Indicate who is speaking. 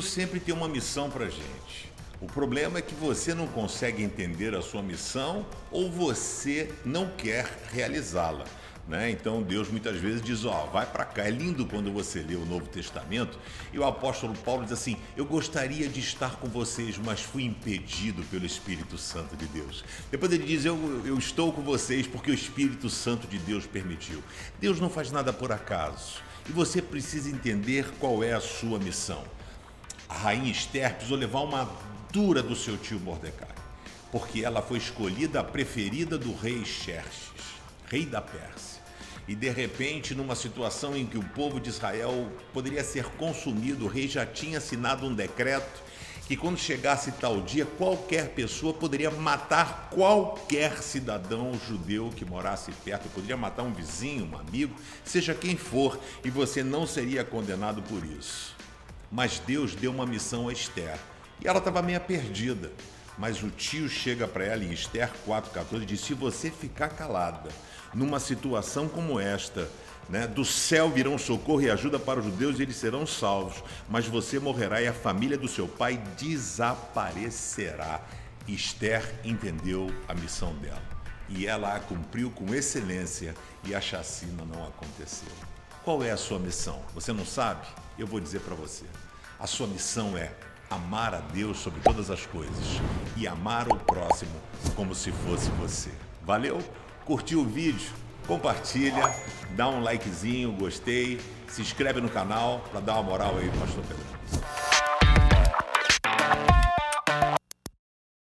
Speaker 1: sempre tem uma missão para gente. O problema é que você não consegue entender a sua missão ou você não quer realizá-la. Né? Então Deus muitas vezes diz: Ó, vai para cá. É lindo quando você lê o Novo Testamento e o apóstolo Paulo diz assim: Eu gostaria de estar com vocês, mas fui impedido pelo Espírito Santo de Deus. Depois ele diz: Eu, eu estou com vocês porque o Espírito Santo de Deus permitiu. Deus não faz nada por acaso e você precisa entender qual é a sua missão. A rainha Esther precisou levar uma dura do seu tio Mordecai, porque ela foi escolhida a preferida do rei Xerxes, rei da Pérsia. E de repente, numa situação em que o povo de Israel poderia ser consumido, o rei já tinha assinado um decreto que quando chegasse tal dia, qualquer pessoa poderia matar qualquer cidadão judeu que morasse perto, poderia matar um vizinho, um amigo, seja quem for, e você não seria condenado por isso. Mas Deus deu uma missão a Esther, e ela estava meio perdida. Mas o tio chega para ela em Esther 4,14 e diz: Se você ficar calada numa situação como esta, né? Do céu virão socorro e ajuda para os judeus e eles serão salvos, mas você morrerá e a família do seu pai desaparecerá. Esther entendeu a missão dela e ela a cumpriu com excelência e a chacina não aconteceu. Qual é a sua missão? Você não sabe? Eu vou dizer para você. A sua missão é amar a Deus sobre todas as coisas e amar o próximo como se fosse você. Valeu? Curtiu o vídeo? Compartilha, dá um likezinho, gostei, se inscreve no canal para dar uma moral aí, Pastor Pedro.